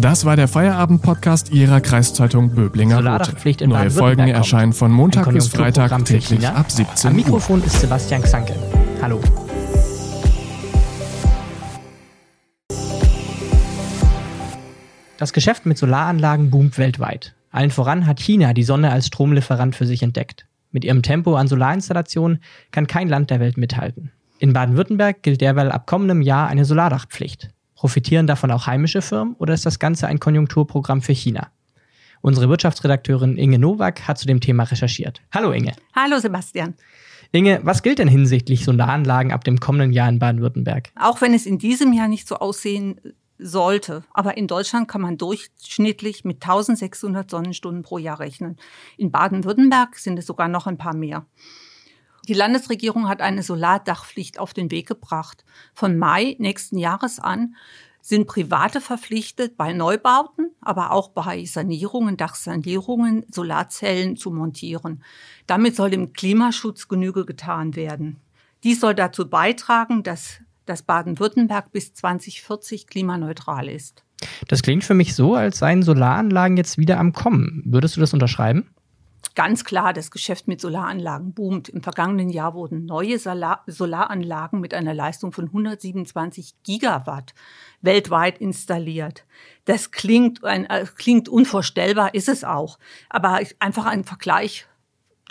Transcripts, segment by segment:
Das war der Feierabend-Podcast Ihrer Kreiszeitung Böblinger in Neue Folgen erscheinen von Montag bis Freitag täglich ab 17 Am Uhr. Mikrofon ist Sebastian Xanke. Hallo. Das Geschäft mit Solaranlagen boomt weltweit. Allen voran hat China die Sonne als Stromlieferant für sich entdeckt. Mit ihrem Tempo an Solarinstallationen kann kein Land der Welt mithalten. In Baden-Württemberg gilt derweil ab kommendem Jahr eine Solardachpflicht. Profitieren davon auch heimische Firmen oder ist das Ganze ein Konjunkturprogramm für China? Unsere Wirtschaftsredakteurin Inge Nowak hat zu dem Thema recherchiert. Hallo Inge. Hallo Sebastian. Inge, was gilt denn hinsichtlich Solaranlagen ab dem kommenden Jahr in Baden-Württemberg? Auch wenn es in diesem Jahr nicht so aussehen sollte, aber in Deutschland kann man durchschnittlich mit 1600 Sonnenstunden pro Jahr rechnen. In Baden-Württemberg sind es sogar noch ein paar mehr. Die Landesregierung hat eine Solardachpflicht auf den Weg gebracht. Von Mai nächsten Jahres an sind Private verpflichtet, bei Neubauten, aber auch bei Sanierungen, Dachsanierungen, Solarzellen zu montieren. Damit soll dem Klimaschutz Genüge getan werden. Dies soll dazu beitragen, dass dass Baden-Württemberg bis 2040 klimaneutral ist. Das klingt für mich so, als seien Solaranlagen jetzt wieder am Kommen. Würdest du das unterschreiben? Ganz klar, das Geschäft mit Solaranlagen boomt. Im vergangenen Jahr wurden neue Solar Solaranlagen mit einer Leistung von 127 Gigawatt weltweit installiert. Das klingt, ein, äh, klingt unvorstellbar, ist es auch. Aber einfach ein Vergleich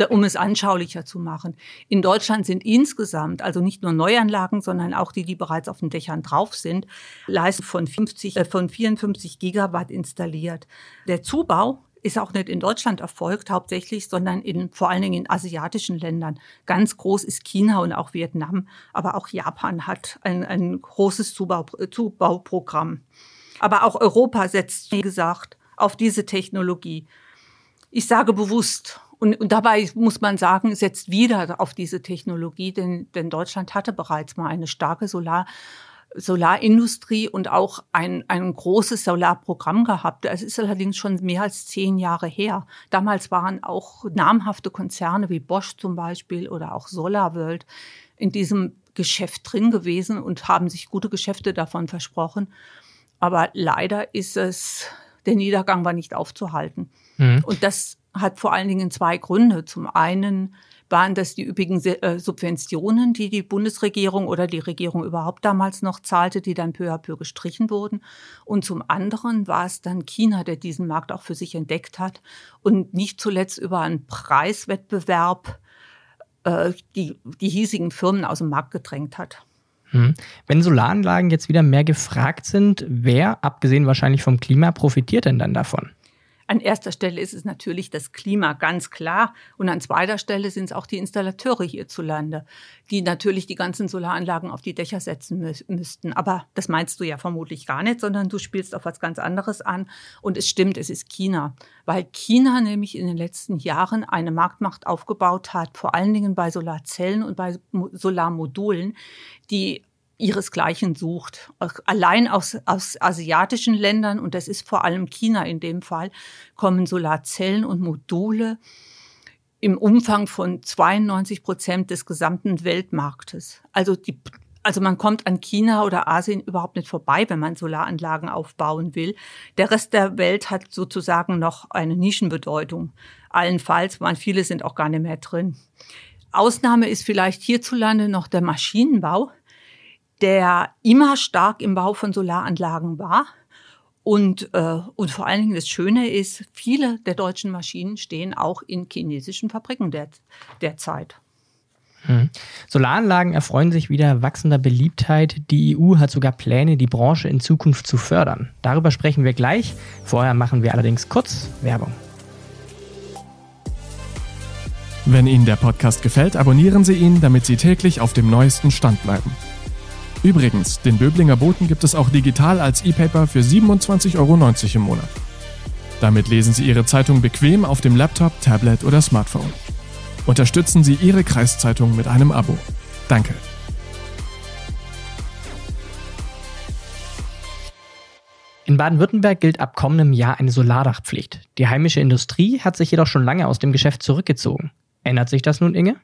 um es anschaulicher zu machen. In Deutschland sind insgesamt, also nicht nur Neuanlagen, sondern auch die, die bereits auf den Dächern drauf sind, Leistung von, 50, äh, von 54 Gigawatt installiert. Der Zubau ist auch nicht in Deutschland erfolgt hauptsächlich, sondern in, vor allen Dingen in asiatischen Ländern. Ganz groß ist China und auch Vietnam, aber auch Japan hat ein, ein großes Zubau, Zubauprogramm. Aber auch Europa setzt, wie gesagt, auf diese Technologie. Ich sage bewusst, und, und dabei muss man sagen, setzt wieder auf diese Technologie, denn, denn Deutschland hatte bereits mal eine starke Solar, Solarindustrie und auch ein, ein großes Solarprogramm gehabt. Es ist allerdings schon mehr als zehn Jahre her. Damals waren auch namhafte Konzerne wie Bosch zum Beispiel oder auch SolarWorld in diesem Geschäft drin gewesen und haben sich gute Geschäfte davon versprochen. Aber leider ist es, der Niedergang war nicht aufzuhalten. Mhm. Und das hat vor allen Dingen zwei Gründe. Zum einen waren das die üppigen äh, Subventionen, die die Bundesregierung oder die Regierung überhaupt damals noch zahlte, die dann peu à peu gestrichen wurden. Und zum anderen war es dann China, der diesen Markt auch für sich entdeckt hat und nicht zuletzt über einen Preiswettbewerb äh, die, die hiesigen Firmen aus dem Markt gedrängt hat. Hm. Wenn Solaranlagen jetzt wieder mehr gefragt sind, wer, abgesehen wahrscheinlich vom Klima, profitiert denn dann davon? An erster Stelle ist es natürlich das Klima, ganz klar. Und an zweiter Stelle sind es auch die Installateure hierzulande, die natürlich die ganzen Solaranlagen auf die Dächer setzen mü müssten. Aber das meinst du ja vermutlich gar nicht, sondern du spielst auf was ganz anderes an. Und es stimmt, es ist China. Weil China nämlich in den letzten Jahren eine Marktmacht aufgebaut hat, vor allen Dingen bei Solarzellen und bei Solarmodulen, die ihresgleichen sucht. Allein aus, aus asiatischen Ländern, und das ist vor allem China in dem Fall, kommen Solarzellen und Module im Umfang von 92 Prozent des gesamten Weltmarktes. Also die also man kommt an China oder Asien überhaupt nicht vorbei, wenn man Solaranlagen aufbauen will. Der Rest der Welt hat sozusagen noch eine Nischenbedeutung. Allenfalls, man viele sind auch gar nicht mehr drin. Ausnahme ist vielleicht hierzulande noch der Maschinenbau der immer stark im Bau von Solaranlagen war. Und, äh, und vor allen Dingen das Schöne ist, viele der deutschen Maschinen stehen auch in chinesischen Fabriken der, derzeit. Hm. Solaranlagen erfreuen sich wieder wachsender Beliebtheit. Die EU hat sogar Pläne, die Branche in Zukunft zu fördern. Darüber sprechen wir gleich. Vorher machen wir allerdings kurz Werbung. Wenn Ihnen der Podcast gefällt, abonnieren Sie ihn, damit Sie täglich auf dem neuesten Stand bleiben. Übrigens, den Böblinger Boten gibt es auch digital als E-Paper für 27,90 Euro im Monat. Damit lesen Sie Ihre Zeitung bequem auf dem Laptop, Tablet oder Smartphone. Unterstützen Sie Ihre Kreiszeitung mit einem Abo. Danke. In Baden-Württemberg gilt ab kommendem Jahr eine Solardachpflicht. Die heimische Industrie hat sich jedoch schon lange aus dem Geschäft zurückgezogen. Ändert sich das nun, Inge?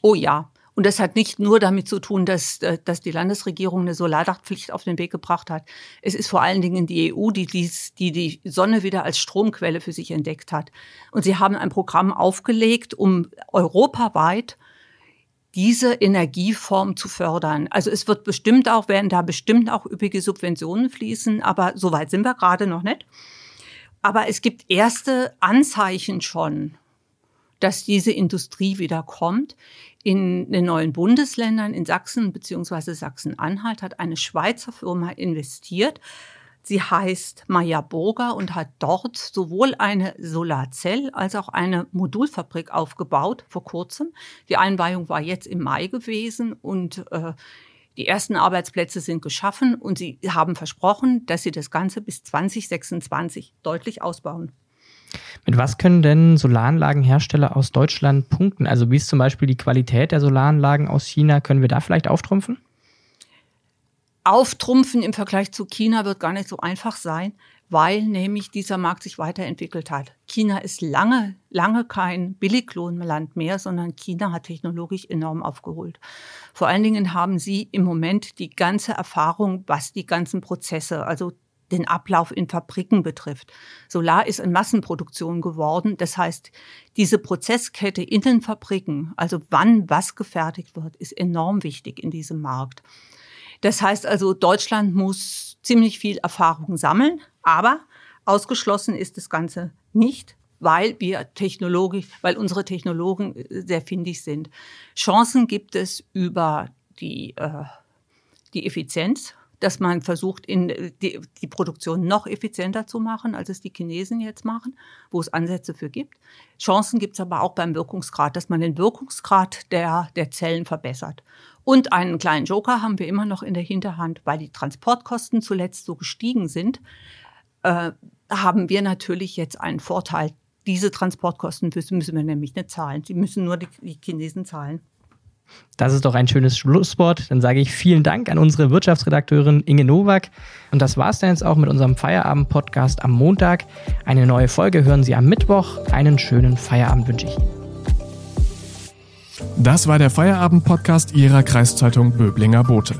Oh ja, Und das hat nicht nur damit zu tun, dass, äh, dass die Landesregierung eine Solardachpflicht auf den Weg gebracht hat. Es ist vor allen Dingen die EU, die, dies, die die Sonne wieder als Stromquelle für sich entdeckt hat. Und sie haben ein Programm aufgelegt, um europaweit diese Energieform zu fördern. Also es wird bestimmt auch, werden da bestimmt auch üppige Subventionen fließen, aber so weit sind wir gerade noch nicht. Aber es gibt erste Anzeichen schon, dass diese Industrie wieder kommt. In den neuen Bundesländern, in Sachsen bzw. Sachsen-Anhalt, hat eine Schweizer Firma investiert. Sie heißt Maya Burger und hat dort sowohl eine Solarzell- als auch eine Modulfabrik aufgebaut vor kurzem. Die Einweihung war jetzt im Mai gewesen und äh, die ersten Arbeitsplätze sind geschaffen und sie haben versprochen, dass sie das Ganze bis 2026 deutlich ausbauen. Mit was können denn Solaranlagenhersteller aus Deutschland punkten? Also wie ist zum Beispiel die Qualität der Solaranlagen aus China? Können wir da vielleicht auftrumpfen? Auftrumpfen im Vergleich zu China wird gar nicht so einfach sein, weil nämlich dieser Markt sich weiterentwickelt hat. China ist lange, lange kein Billiglohnland mehr, sondern China hat technologisch enorm aufgeholt. Vor allen Dingen haben sie im Moment die ganze Erfahrung, was die ganzen Prozesse, also den Ablauf in Fabriken betrifft. Solar ist in Massenproduktion geworden. Das heißt, diese Prozesskette in den Fabriken, also wann was gefertigt wird, ist enorm wichtig in diesem Markt. Das heißt also, Deutschland muss ziemlich viel Erfahrung sammeln, aber ausgeschlossen ist das Ganze nicht, weil wir technologisch, weil unsere Technologen äh, sehr findig sind. Chancen gibt es über die, äh, die Effizienz dass man versucht, in äh, die, die, Produktion noch effizienter zu machen, als es die Chinesen jetzt machen, wo es Ansätze für gibt. Chancen gibt es aber auch beim Wirkungsgrad, dass man den Wirkungsgrad der, der Zellen verbessert. Und einen kleinen Joker haben wir immer noch in der Hinterhand, weil die Transportkosten zuletzt so gestiegen sind, äh, haben wir natürlich jetzt einen Vorteil. Diese Transportkosten müssen wir nämlich nicht zahlen. Sie müssen nur die, die Chinesen zahlen. Das ist doch ein schönes Schlusswort. Dann sage ich vielen Dank an unsere Wirtschaftsredakteurin Inge Nowak. Und das war es dann jetzt auch mit unserem Feierabend-Podcast am Montag. Eine neue Folge hören Sie am Mittwoch. Einen schönen Feierabend wünsche ich Ihnen. Das war der Feierabend-Podcast Ihrer Kreiszeitung Böblinger Bote.